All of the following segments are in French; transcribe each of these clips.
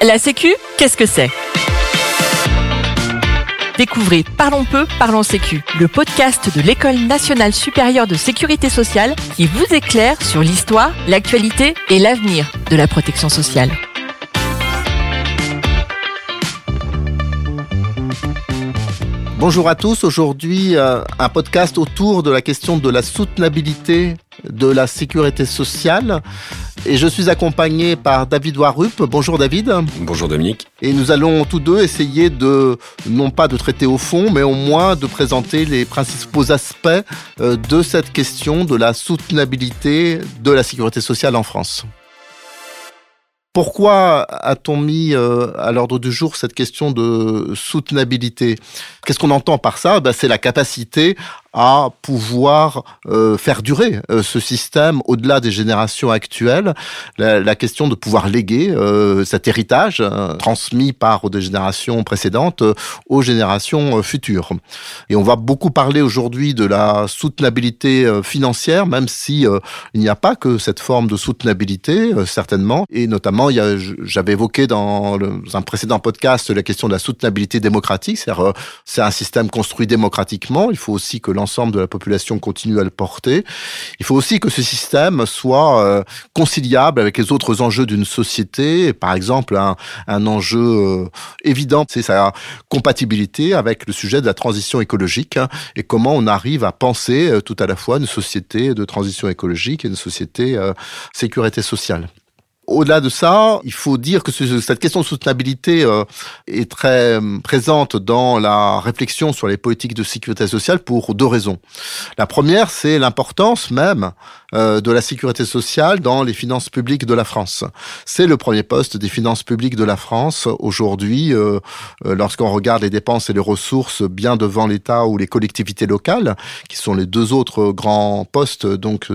La Sécu, qu'est-ce que c'est? Découvrez Parlons peu, parlons Sécu, le podcast de l'École nationale supérieure de sécurité sociale qui vous éclaire sur l'histoire, l'actualité et l'avenir de la protection sociale. Bonjour à tous, aujourd'hui euh, un podcast autour de la question de la soutenabilité de la sécurité sociale. Et je suis accompagné par David Warup. Bonjour David. Bonjour Dominique. Et nous allons tous deux essayer de, non pas de traiter au fond, mais au moins de présenter les principaux aspects euh, de cette question de la soutenabilité de la sécurité sociale en France. Pourquoi a-t-on mis euh, à l'ordre du jour cette question de soutenabilité? Qu'est-ce qu'on entend par ça? Ben, C'est la capacité à pouvoir euh, faire durer euh, ce système au-delà des générations actuelles. La, question de pouvoir léguer euh, cet héritage transmis par des générations précédentes aux générations futures. Et on va beaucoup parler aujourd'hui de la soutenabilité financière, même si il n'y a pas que cette forme de soutenabilité, certainement. Et notamment, j'avais évoqué dans, un précédent podcast la question de la soutenabilité démocratique. C'est un système construit démocratiquement. Il faut aussi que l'ensemble de la population continue à le porter. Il faut aussi que ce système soit euh, conciliable avec les autres enjeux d'une société. Par exemple, un, enjeu euh, évident, c'est sa compatibilité avec le sujet de la transition écologique hein, et comment on arrive à penser euh, tout à la fois une société de transition écologique et une société sécurité sociale. Au-delà de ça, il faut dire que cette question de soutenabilité euh, est très euh, présente dans la réflexion sur les politiques de sécurité sociale pour deux raisons. La première, c'est l'importance même de la sécurité sociale dans les finances publiques de la France. C'est le premier poste des finances publiques de la France aujourd'hui, euh, euh, lorsqu'on regarde les dépenses et les ressources bien devant l'État ou les collectivités locales, qui sont les deux autres grands postes donc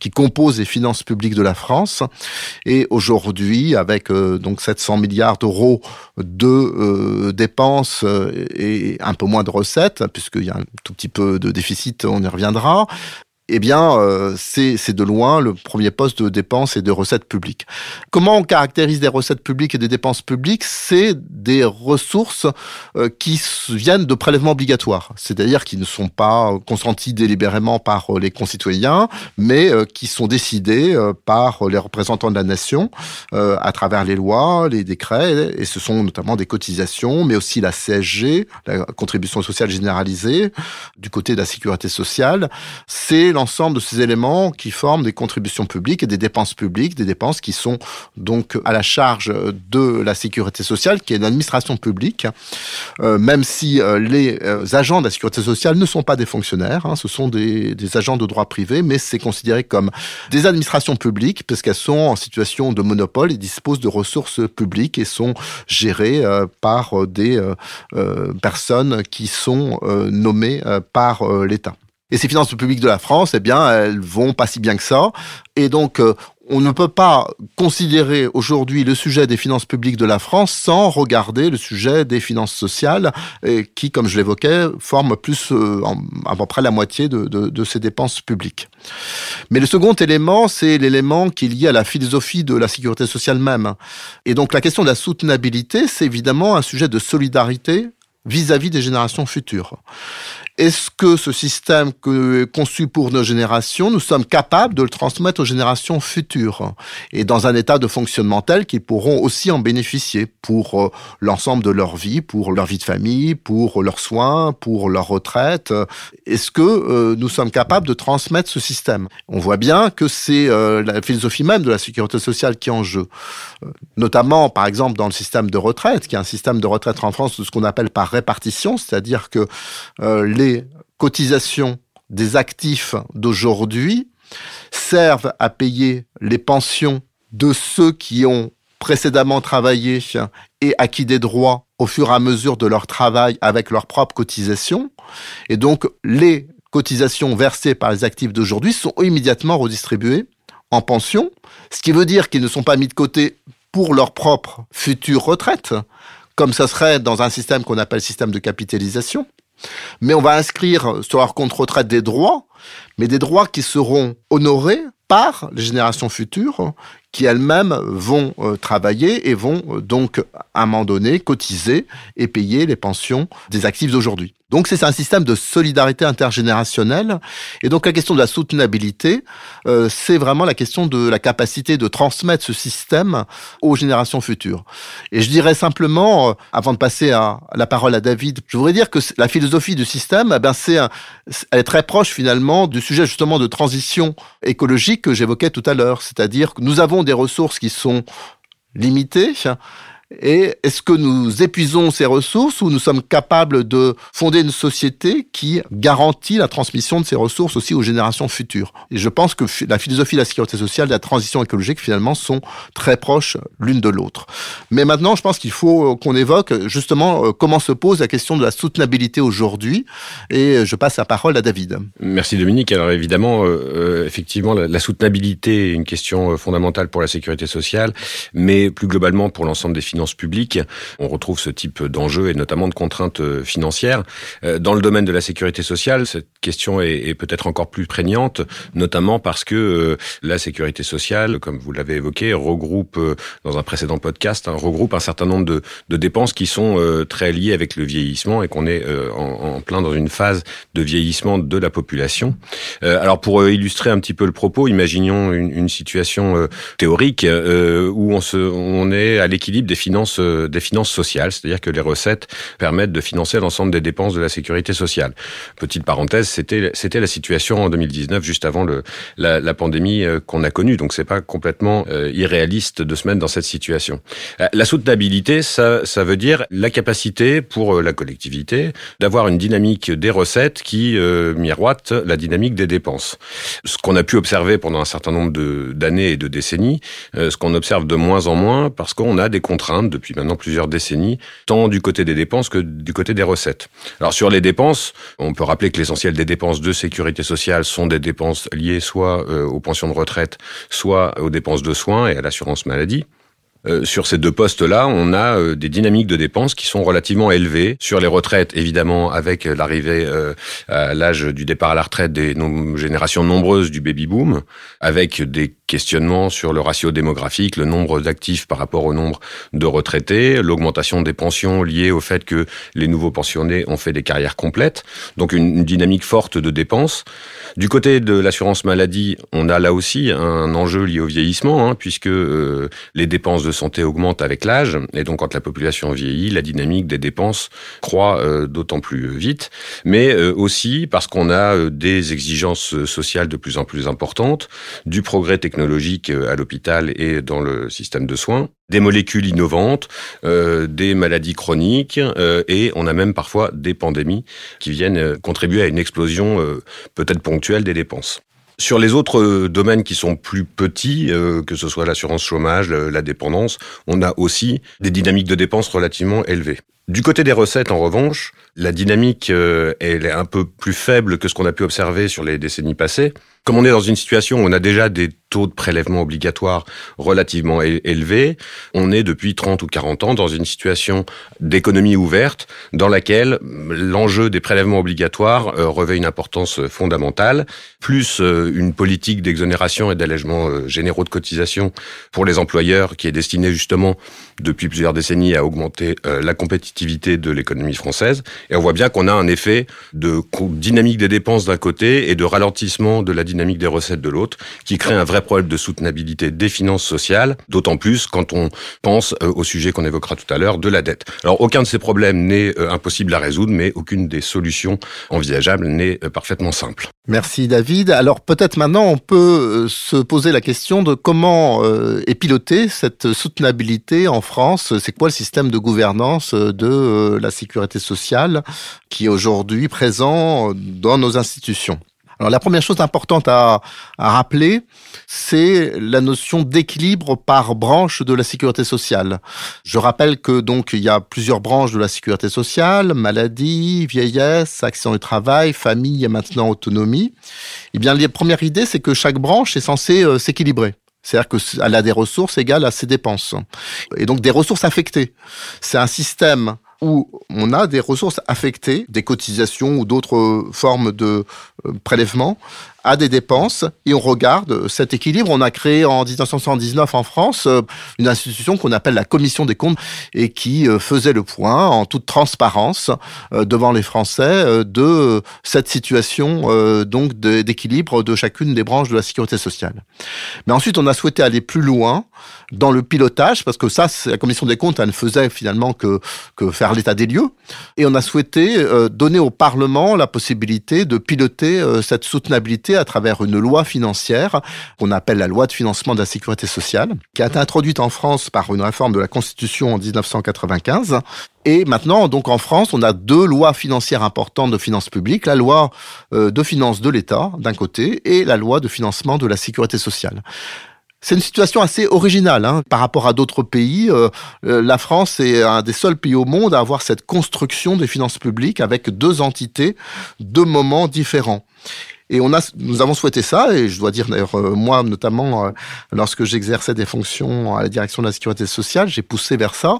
qui composent les finances publiques de la France. Et aujourd'hui, avec donc 700 milliards d'euros de dépenses et un peu moins de recettes, puisqu'il y a un tout petit peu de déficit, on y reviendra, eh bien, euh, c'est de loin le premier poste de dépenses et de recettes publiques. Comment on caractérise des recettes publiques et des dépenses publiques? C'est des ressources euh, qui viennent de prélèvements obligatoires, c'est-à-dire qui ne sont pas consentis délibérément par euh, les concitoyens, mais qui sont décidés par les représentants de la nation à travers les lois, les décrets, et ce sont notamment des cotisations, mais aussi la CSG, la contribution sociale généralisée, du côté de la sécurité sociale. C'est l'ensemble de ces éléments qui forment des contributions publiques et des dépenses publiques, des dépenses qui sont donc à la charge de la sécurité sociale, qui est l'administration publique, euh, même si euh, les euh, agents de la sécurité sociale ne sont pas des fonctionnaires, hein, ce sont des, des, agents de droit privé, mais c'est considéré comme des administrations publiques parce qu'elles sont en situation de monopole et disposent de ressources publiques et sont gérées par des personnes qui sont nommées par l'État. Et ces finances publiques de la France, eh bien, elles vont pas si bien que ça. Et donc, euh, on ne peut pas considérer aujourd'hui le sujet des finances publiques de la France sans regarder le sujet des finances sociales, qui, comme je l'évoquais, forment plus euh, à peu près la moitié de, de, ces dépenses publiques. Mais le second élément, c'est l'élément qui est lié à la philosophie de la sécurité sociale même. Et donc la question de la soutenabilité, c'est évidemment un sujet de solidarité vis-à-vis des générations futures. Est-ce que ce système que, conçu pour nos générations, nous sommes capables de le transmettre aux générations futures et dans un état de fonctionnement tel qu'ils pourront aussi en bénéficier pour euh, l'ensemble de leur vie, pour leur vie de famille, pour leurs soins, pour leur retraite? Est-ce que euh, nous sommes capables de transmettre ce système? On voit bien que c'est euh, la philosophie même de la sécurité sociale qui est en jeu, notamment par exemple dans le système de retraite, qui est un système de retraite en France de ce qu'on appelle par répartition, c'est-à-dire que les cotisations des actifs d'aujourd'hui servent à payer les pensions de ceux qui ont précédemment travaillé et acquis des droits au fur et à mesure de leur travail avec leurs propres cotisations. Et donc, les cotisations versées par les actifs d'aujourd'hui sont immédiatement redistribuées en pension, ce qui veut dire qu'ils ne sont pas mis de côté pour leur propre future retraite, comme ça serait dans un système qu'on appelle système de capitalisation, mais on va inscrire sur leur compte retraite des droits, mais des droits qui seront honorés par les générations futures qui elles-mêmes vont euh, travailler et vont euh, donc à un moment donné cotiser et payer les pensions des actifs d'aujourd'hui. Donc c'est un système de solidarité intergénérationnelle. Et donc la question de la soutenabilité, euh, c'est vraiment la question de la capacité de transmettre ce système aux générations futures. Et je dirais simplement, euh, avant de passer à, la parole à David, je voudrais dire que la philosophie du système, eh ben c'est, elle est très proche finalement du sujet justement de transition écologique que j'évoquais tout à l'heure. C'est-à-dire que nous avons des ressources qui sont limitées et est-ce que nous épuisons ces ressources ou nous sommes capables de fonder une société qui garantit la transmission de ces ressources aussi aux générations futures? Et je pense que la philosophie de la sécurité sociale et de la transition écologique finalement sont très proches l'une de l'autre. Mais maintenant, je pense qu'il faut euh, qu'on évoque justement euh, comment se pose la question de la soutenabilité aujourd'hui. Et je passe la parole à David. Merci Dominique. Alors évidemment, euh, effectivement, la, soutenabilité est une question fondamentale pour la sécurité sociale, mais plus globalement pour l'ensemble des finances publiques, on retrouve ce type d'enjeux et notamment de contraintes euh, financières. Euh, dans le domaine de la sécurité sociale, cette question est, peut-être encore plus prégnante, notamment parce que euh, la sécurité sociale, comme vous l'avez évoqué, regroupe dans un précédent podcast, hein, regroupe un certain nombre de, de dépenses qui sont très liées avec le vieillissement et qu'on est en, plein dans une phase de vieillissement de la population. alors pour illustrer un petit peu le propos, imaginons une, une situation théorique où on, se, on est à l'équilibre des finances, euh, des finances sociales, c'est-à-dire que les recettes permettent de financer l'ensemble des dépenses de la sécurité sociale. Petite parenthèse, c'était c'était la situation en 2019, juste avant le, la, la pandémie euh, qu'on a connue. Donc c'est pas complètement euh, irréaliste de se mettre dans cette situation. La soutenabilité, ça, ça veut dire la capacité pour la collectivité d'avoir une dynamique des recettes qui miroite la dynamique des dépenses. Ce qu'on a pu observer pendant un certain nombre d'années et de décennies, ce qu'on observe de moins en moins parce qu'on a des contraintes depuis maintenant plusieurs décennies, tant du côté des dépenses que du côté des recettes. Alors sur les dépenses, on peut rappeler que l'essentiel des dépenses de sécurité sociale sont des dépenses liées soit euh, aux pensions de retraite, soit aux dépenses de soins et à l'assurance maladie. Euh, sur ces deux postes-là, on a euh, des dynamiques de dépenses qui sont relativement élevées. Sur les retraites, évidemment, avec l'arrivée euh, à l'âge du départ à la retraite des générations nombreuses du baby-boom, avec des questionnements sur le ratio démographique, le nombre d'actifs par rapport au nombre de retraités, l'augmentation des pensions liée au fait que les nouveaux pensionnés ont fait des carrières complètes, donc une, dynamique forte de dépenses. Du côté de l'assurance maladie, on a là aussi un enjeu lié au vieillissement, hein, puisque les dépenses de santé augmente avec l'âge, et donc quand la population vieillit, la dynamique des dépenses croît euh, d'autant plus vite, mais euh, aussi parce qu'on a euh, des exigences sociales de plus en plus importantes, du progrès technologique à l'hôpital et dans le système de soins, des molécules innovantes, des maladies chroniques, et on a même parfois des pandémies qui viennent contribuer à une explosion peut-être ponctuelle des dépenses. Sur les autres euh, domaines qui sont plus petits, euh, que ce soit l'assurance chômage, la dépendance, on a aussi des dynamiques de dépenses relativement élevées. Du côté des recettes, en revanche, la dynamique euh, elle est un peu plus faible que ce qu'on a pu observer sur les décennies passées. Comme on est dans une situation où on a déjà des taux de prélèvement obligatoires relativement élevés, on est depuis 30 ou 40 ans dans une situation d'économie ouverte dans laquelle l'enjeu des prélèvements obligatoires euh, revêt une importance fondamentale, plus euh, une politique d'exonération et d'allègement généraux de cotisation pour les employeurs qui est destinée justement depuis plusieurs décennies à augmenter la compétitivité de l'économie française. Et on voit bien qu'on a un effet de dynamique des dépenses d'un côté et de ralentissement de la dynamique dynamique des recettes de l'autre, qui crée un vrai problème de soutenabilité des finances sociales, d'autant plus quand on pense euh, au sujet qu'on évoquera tout à l'heure de la dette. Alors aucun de ces problèmes n'est euh, impossible à résoudre, mais aucune des solutions envisageables n'est euh, parfaitement simple. Merci David. Alors peut-être maintenant on peut se poser la question de comment est pilotée cette soutenabilité en France. C'est quoi le système de gouvernance de la sécurité sociale qui est aujourd'hui présent dans nos institutions? Alors la première chose importante à, rappeler, c'est la notion d'équilibre par branche de la sécurité sociale. Je rappelle que donc il y a plusieurs branches de la sécurité sociale maladie, vieillesse, accident du travail, famille et maintenant autonomie. Eh bien, la première idée, c'est que chaque branche est censée euh, s'équilibrer. C'est-à-dire qu'elle a des ressources égales à ses dépenses. Et donc des ressources affectées. C'est un système où on a des ressources affectées, des cotisations ou d'autres formes de euh, prélèvements à des dépenses et on regarde cet équilibre. On a créé en 1979 en France euh, une institution qu'on appelle la Commission des comptes et qui euh, faisait le point en toute transparence euh, devant les Français de cette situation donc d'équilibre de chacune des branches de la sécurité sociale. Mais ensuite, on a souhaité aller plus loin dans le pilotage parce que ça, la Commission des comptes, elle ne faisait finalement que, que faire l'état des lieux et on a souhaité donner au Parlement la possibilité de piloter cette soutenabilité à travers une loi financière qu'on appelle la loi de financement de la sécurité sociale, qui a été introduite en France par une réforme de la Constitution en 1995. Et maintenant, donc en France, on a deux lois financières importantes de finances publiques, la loi euh, de finances de l'État d'un côté et la loi de financement de la sécurité sociale. C'est une situation assez originale hein. par rapport à d'autres pays. Euh, euh, la France est un des seuls pays au monde à avoir cette construction des finances publiques avec deux entités, deux moments différents. Et on a, nous avons souhaité ça, et je dois dire d'ailleurs, euh, moi notamment, euh, lorsque j'exerçais des fonctions à la direction de la sécurité sociale, j'ai poussé vers ça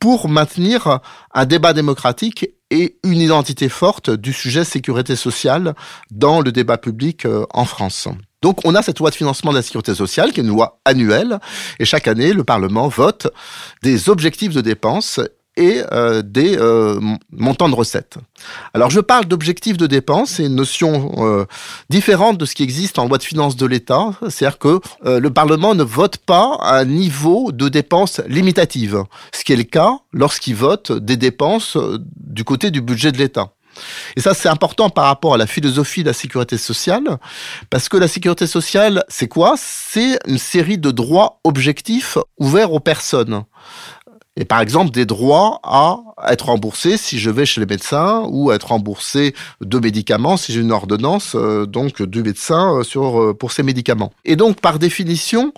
pour maintenir un débat démocratique et une identité forte du sujet sécurité sociale dans le débat public euh, en France. Donc on a cette loi de financement de la sécurité sociale qui est une loi annuelle et chaque année le Parlement vote des objectifs de dépenses et euh, des euh, montants de recettes. Alors je parle d'objectifs de dépenses, c'est une notion euh, différente de ce qui existe en loi de finances de l'État, c'est-à-dire que le Parlement ne vote pas un niveau de dépenses limitative, ce qui est le cas lorsqu'il vote des dépenses du côté du budget de l'État. Et ça, c'est important par rapport à la philosophie de la sécurité sociale, parce que la sécurité sociale, c'est quoi? C'est une série de droits objectifs ouverts aux personnes et par exemple des droits à être remboursé si je vais chez les médecins ou à être remboursé de médicaments si j'ai une ordonnance euh, donc du médecin euh, sur euh, pour ces médicaments. Et donc par définition,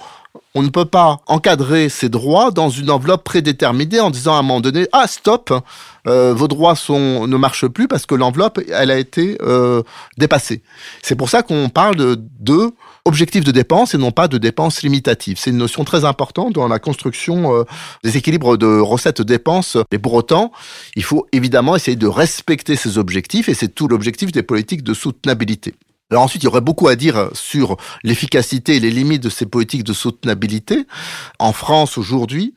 on ne peut pas encadrer ces droits dans une enveloppe prédéterminée en disant à un moment donné ah stop vos droits ne marchent plus parce que l'enveloppe elle a été dépassée. C'est pour ça qu'on parle de, de objectif de dépenses et non pas de dépenses limitatives. C'est une notion très importante dans la construction euh, des équilibres de recettes-dépenses. Mais pour autant, il faut évidemment essayer de respecter ces objectifs et c'est tout l'objectif des politiques de soutenabilité. Alors ensuite, il y aurait beaucoup à dire sur l'efficacité et les limites de ces politiques de soutenabilité. En France aujourd'hui,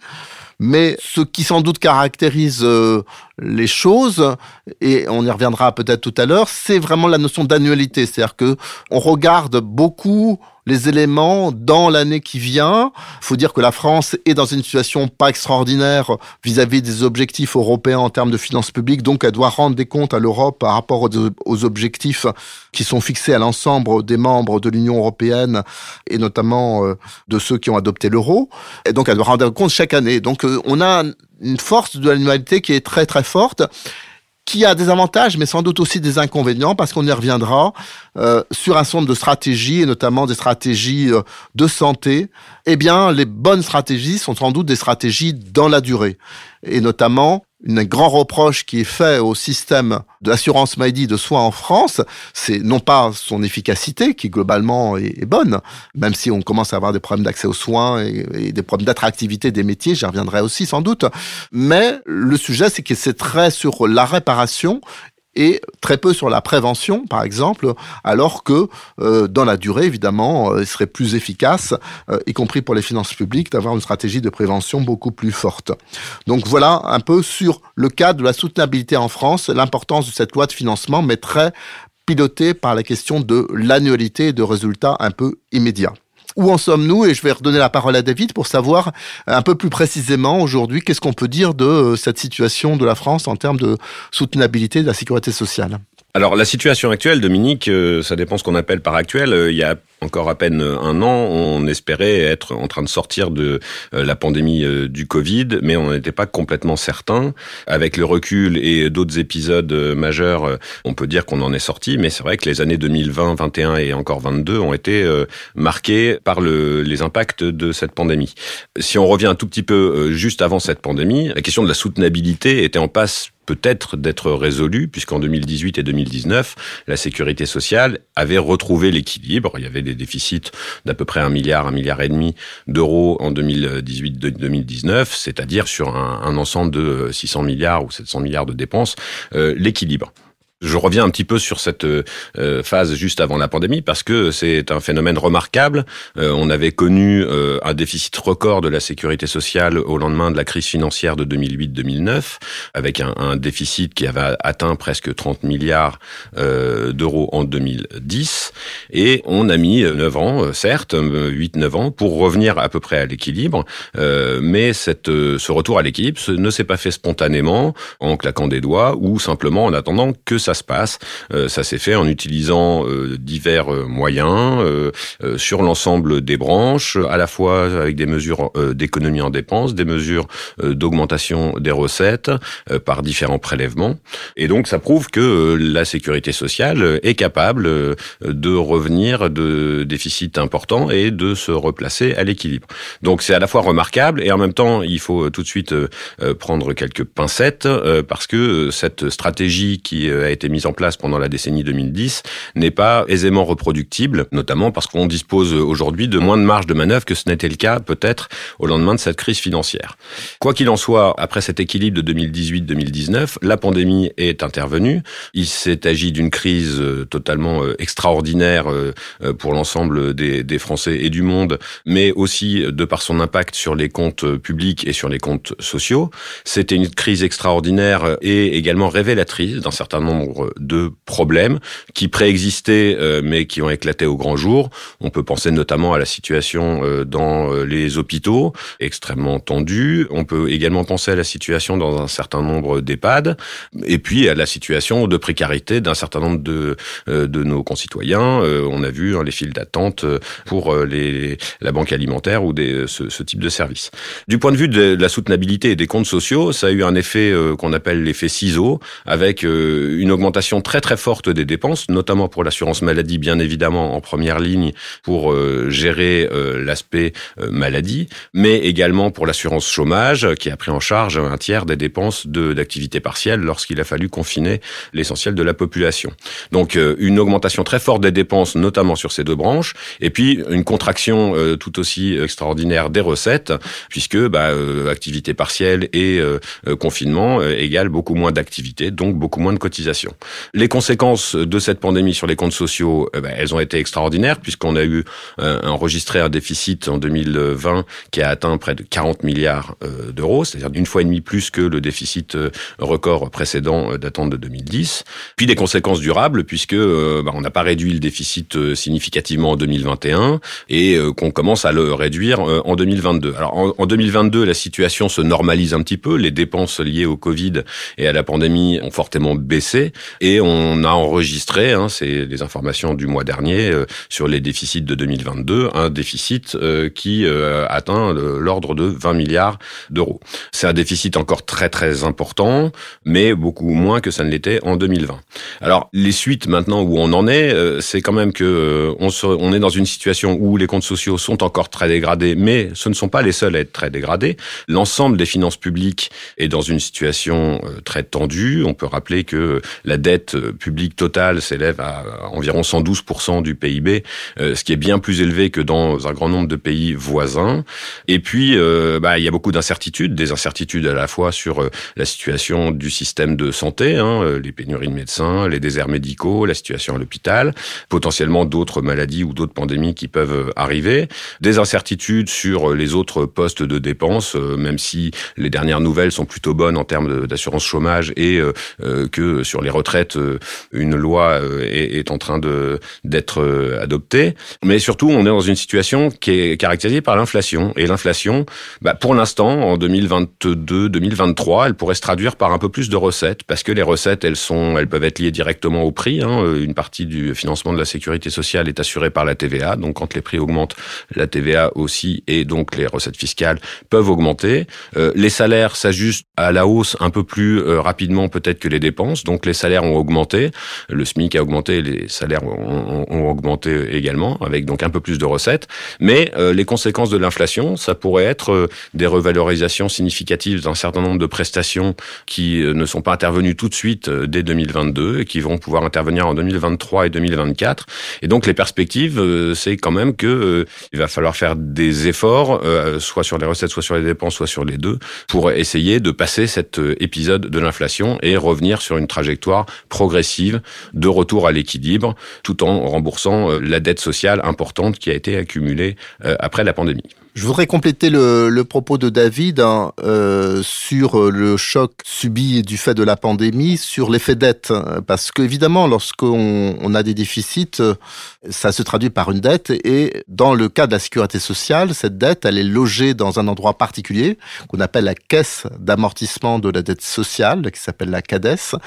mais ce qui sans doute caractérise euh, les choses, et on y reviendra peut-être tout à l'heure, c'est vraiment la notion d'annualité. C'est-à-dire que on regarde beaucoup les éléments dans l'année qui vient. Il faut dire que la France est dans une situation pas extraordinaire vis-à-vis des objectifs européens en termes de finances publiques, donc elle doit rendre des comptes à l'Europe par rapport aux objectifs qui sont fixés à l'ensemble des membres de l'Union européenne et notamment euh, de ceux qui ont adopté l'euro. Et donc elle doit rendre compte chaque année. Donc euh, on a une force de l'annualité qui est très très forte qui a des avantages, mais sans doute aussi des inconvénients, parce qu'on y reviendra euh, sur un nombre de stratégies, et notamment des stratégies euh, de santé. Eh bien, les bonnes stratégies sont sans doute des stratégies dans la durée, et notamment un grand reproche qui est fait au système de l'assurance maladie de soins en France, c'est non pas son efficacité, qui globalement est, bonne, même si on commence à avoir des problèmes d'accès aux soins et, des problèmes d'attractivité des métiers, j'y reviendrai aussi sans doute, mais le sujet c'est que c'est très sur la réparation et très peu sur la prévention, par exemple, alors que euh, dans la durée, évidemment, euh, il serait plus efficace, euh, y compris pour les finances publiques, d'avoir une stratégie de prévention beaucoup plus forte. Donc voilà un peu sur le cadre de la soutenabilité en France, l'importance de cette loi de financement, mais très pilotée par la question de l'annualité et de résultats un peu immédiats. Où en sommes-nous Et je vais redonner la parole à David pour savoir un peu plus précisément aujourd'hui qu'est-ce qu'on peut dire de euh, cette situation de la France en termes de soutenabilité de la sécurité sociale. Alors la situation actuelle, Dominique, euh, ça dépend ce qu'on appelle par actuel. Euh, il y a encore à peine un an, on espérait être en train de sortir de euh, la pandémie du Covid, mais on n'était pas complètement certain. Avec le recul et d'autres épisodes majeurs, on peut dire qu'on en est sorti, mais c'est vrai que les années 2020, 21 et encore 22 ont été marquées par le, les impacts de cette pandémie. Si on revient un tout petit peu juste avant cette pandémie, la question de la soutenabilité était en passe peut-être d'être résolu, puisqu'en 2018 et 2019, la sécurité sociale avait retrouvé l'équilibre. Il y avait des déficits d'à peu près un milliard, un milliard et demi d'euros en 2018-2019, c'est-à-dire sur un, ensemble de 600 milliards ou 700 milliards de dépenses, euh, l'équilibre. Je reviens un petit peu sur cette euh, phase juste avant la pandémie parce que c'est un phénomène remarquable. Euh, on avait connu euh, un déficit record de la sécurité sociale au lendemain de la crise financière de 2008-2009, avec un, un, déficit qui avait atteint presque 30 milliards d'euros en 2010. Et on a mis 9 ans, certes, 8-9 ans, pour revenir à peu près à l'équilibre. mais cette, ce retour à l'équilibre ne s'est pas fait spontanément en claquant des doigts ou simplement en attendant que ça se passe. Euh, ça s'est fait en utilisant euh, divers euh, moyens sur l'ensemble des branches, à la fois avec des mesures d'économie en dépenses, des mesures d'augmentation des recettes par différents prélèvements. Et donc ça prouve que la sécurité sociale est capable de revenir de déficits importants et de se replacer à l'équilibre. Donc c'est à la fois remarquable et en même temps il faut tout de suite prendre quelques pincettes parce que cette stratégie qui a été mise en place pendant la décennie 2010 n'est pas aisément reproductible, notamment parce qu'on dispose aujourd'hui de moins de marge de manœuvre que ce n'était le cas peut-être au lendemain de cette crise financière. Quoi qu'il en soit, après cet équilibre de 2018-2019, la pandémie est intervenue. Il s'est agi d'une crise euh, totalement euh, extraordinaire euh, pour l'ensemble des, des Français et du monde, mais aussi de par son impact sur les comptes publics et sur les comptes sociaux. C'était une crise extraordinaire et également révélatrice d'un certain nombre de problèmes qui préexistaient euh, mais qui ont éclaté au grand jour. On peut penser notamment à la situation euh, dans euh, les hôpitaux, extrêmement tendue. On peut également penser à la situation dans un certain nombre d'EHPAD et puis à la situation de précarité d'un certain nombre de, de nos concitoyens. On a vu hein, les files d'attente pour les, la banque alimentaire ou des, ce, ce type de service. Du point de vue de la soutenabilité des comptes sociaux, ça a eu un effet qu'on appelle l'effet ciseau, avec une augmentation très très forte des dépenses, notamment pour l'assurance maladie, bien évidemment en première ligne pour euh, gérer euh, l'aspect euh, maladie, mais également pour l'assurance chômage qui a pris en charge un tiers des dépenses d'activité partielle lorsqu'il a fallu confiner l'essentiel de la population. Donc une augmentation très forte des dépenses, notamment sur ces deux branches, et puis une contraction tout aussi extraordinaire des recettes, puisque bah, activité partielle et confinement égale beaucoup moins d'activité, donc beaucoup moins de cotisations. Les conséquences de cette pandémie sur les comptes sociaux, eh ben, elles ont été extraordinaires puisqu'on a eu euh, enregistré un déficit en 2020 qui a atteint près de 40 milliards euh, d'euros, c'est-à-dire d'une fois et demie plus que le déficit euh, record précédent euh, datant de 2010. Puis des conséquences durables puisque bah, on n'a pas réduit le déficit significativement en 2021 et qu'on commence à le réduire en 2022. Alors en, en 2022, la situation se normalise un petit peu, les dépenses liées au Covid et à la pandémie ont fortement baissé et on a enregistré, hein, c'est des informations du mois dernier, euh, sur les déficits de 2022, un déficit euh, qui euh, atteint l'ordre de 20 milliards d'euros. C'est un déficit encore très très important, mais beaucoup moins que ça ne l'était en 2020. Alors les suites maintenant où on en est, c'est quand même que on, on est dans une situation où les comptes sociaux sont encore très dégradés, mais ce ne sont pas les seuls à être très dégradés. L'ensemble des finances publiques est dans une situation très tendue. On peut rappeler que la dette euh, publique totale s'élève à environ 112% du PIB, euh, ce qui est bien plus élevé que dans un grand nombre de pays voisins. Et puis, euh, bah, il y a beaucoup d'incertitudes, des incertitudes à la fois sur la situation du système de santé, hein, les pénuries de médecins, les déserts médicaux, la situation à l'hôpital, potentiellement d'autres maladies ou d'autres pandémies qui peuvent arriver, des incertitudes sur les autres postes de dépenses, même si les dernières nouvelles sont plutôt bonnes en termes d'assurance chômage et que sur les retraite, euh, une loi euh, est, en train d'être euh, adoptée. Mais surtout, on est dans une situation qui est caractérisée par l'inflation. Et l'inflation, bah, pour l'instant, en 2022-2023, elle pourrait se traduire par un peu plus de recettes, parce que les recettes, elles sont, elles peuvent être liées directement au prix. Hein. Une partie du financement de la sécurité sociale est assurée par la TVA. Donc, quand les prix augmentent, la TVA aussi, et donc les recettes fiscales peuvent augmenter. les salaires s'ajustent à la hausse un peu plus rapidement peut-être que les dépenses. Donc, les salaires ont augmenté, le SMIC a augmenté, les salaires ont, augmenté également, avec donc un peu plus de recettes. Mais euh, les conséquences de l'inflation, ça pourrait être euh, des revalorisations significatives d'un certain nombre de prestations qui euh, ne sont pas intervenues tout de suite dès 2022 et qui vont pouvoir intervenir en 2023 et 2024. Et donc les perspectives, c'est quand même que il va falloir faire des efforts, soit sur les recettes, soit sur les dépenses, soit sur les deux, pour essayer de passer cet épisode de l'inflation et revenir sur une trajectoire progressive de retour à l'équilibre, tout en remboursant euh, la dette sociale importante qui a été accumulée euh, après la pandémie. Je voudrais compléter le, propos de David hein, euh, sur le choc subi du fait de la pandémie, sur l'effet dette. Parce qu'évidemment, lorsqu'on on a des déficits, ça se traduit par une dette. Et dans le cas de la sécurité sociale, cette dette, elle est logée dans un endroit particulier qu'on appelle la caisse d'amortissement de la dette sociale, qui s'appelle la CADES.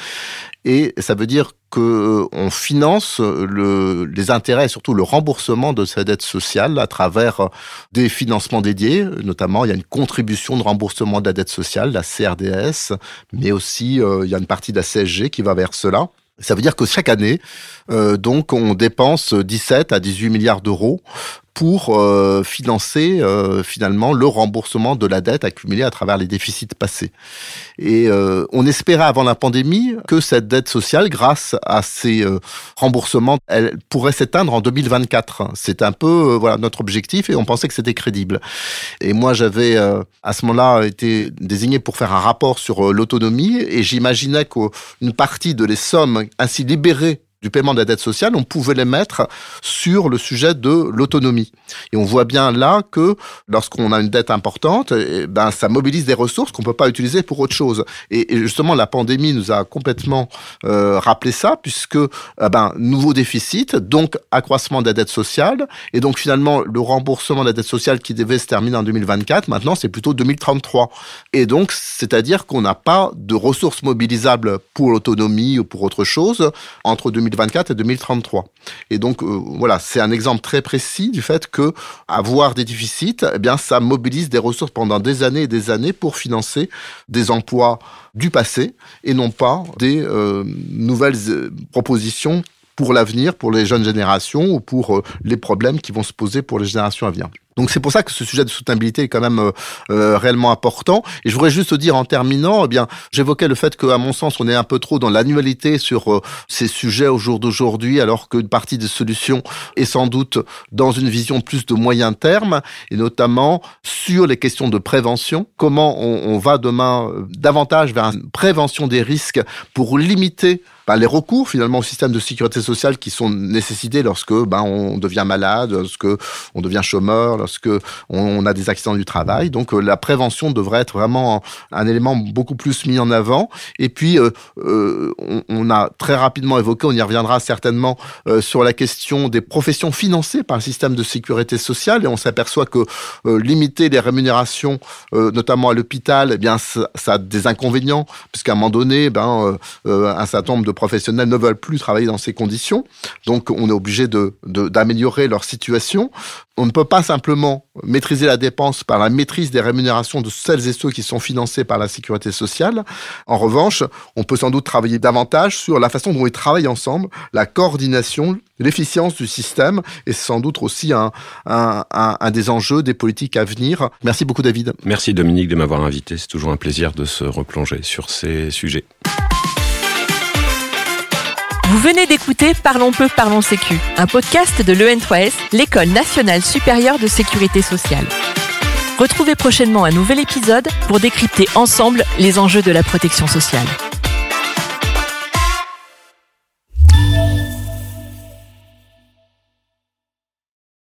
Et ça veut dire que euh, on finance le, les intérêts et surtout le remboursement de cette dette sociale à travers euh, des financements dédiés. Notamment, il y a une contribution de remboursement de la dette sociale, la CRDS, mais aussi euh, il y a une partie de la CSG qui va vers cela. Ça veut dire que chaque année, euh, donc, on dépense 17 à 18 milliards d'euros pour euh, financer euh, finalement le remboursement de la dette accumulée à travers les déficits passés. Et euh, on espérait avant la pandémie que cette dette sociale, grâce à ces euh, remboursements, elle pourrait s'éteindre en 2024. C'est un peu euh, voilà notre objectif et on pensait que c'était crédible. Et moi, j'avais à ce moment-là été désigné pour faire un rapport sur l'autonomie et j'imaginais qu'une partie de les sommes ainsi libérées du paiement de la dette sociale, on pouvait les mettre sur le sujet de l'autonomie. Et on voit bien là que lorsqu'on a une dette importante, eh ben ça mobilise des ressources qu'on peut pas utiliser pour autre chose. Et, justement, la pandémie nous a complètement euh, rappelé ça, puisque eh ben nouveau déficit, donc accroissement de la dette sociale, et donc finalement le remboursement de la dette sociale qui devait se terminer en 2024, maintenant c'est plutôt 2033. Et donc c'est-à-dire qu'on n'a pas de ressources mobilisables pour l'autonomie ou pour autre chose entre 2024 2024 et 2033. Et donc euh, voilà, c'est un exemple très précis du fait que avoir des déficits, eh bien ça mobilise des ressources pendant des années et des années pour financer des emplois du passé et non pas des euh, nouvelles euh, propositions pour l'avenir, pour les jeunes générations ou pour les problèmes qui vont se poser pour les générations à venir. Donc c'est pour ça que ce sujet de soutenabilité est quand même euh, euh, réellement important. Et je voudrais juste dire en terminant, eh bien, j'évoquais le fait qu'à mon sens, on est un peu trop dans l'annualité sur euh, ces sujets au jour d'aujourd'hui, alors qu'une partie des solutions est sans doute dans une vision plus de moyen terme, et notamment sur les questions de prévention. Comment on, on va demain euh, davantage vers une prévention des risques pour limiter ben, les recours finalement au système de sécurité sociale qui sont nécessités lorsque ben, on devient malade, lorsque on devient chômeur, lorsque on a des accidents du travail. Donc euh, la prévention devrait être vraiment un élément beaucoup plus mis en avant. Et puis euh, euh, on, on, a très rapidement évoqué, on y reviendra certainement euh, sur la question des professions financées par le système de sécurité sociale. Et on s'aperçoit que euh, limiter les rémunérations, notamment à l'hôpital, eh bien ça, ça, a des inconvénients puisqu'à un moment donné, ben un certain nombre de professionnels ne veulent plus travailler dans ces conditions. Donc, on est obligé d'améliorer de, de, leur situation. On ne peut pas simplement maîtriser la dépense par la maîtrise des rémunérations de celles et ceux qui sont financés par la sécurité sociale. En revanche, on peut sans doute travailler davantage sur la façon dont ils travaillent ensemble, la coordination, l'efficience du système, et c'est sans doute aussi un, un, un, des enjeux des politiques à venir. Merci beaucoup David. Merci Dominique de m'avoir invité. C'est toujours un plaisir de se replonger sur ces sujets. Vous venez d'écouter Parlons peu, parlons sécu, un podcast de l'EN3S, l'école nationale supérieure de sécurité sociale. Retrouvez prochainement un nouvel épisode pour décrypter ensemble les enjeux de la protection sociale.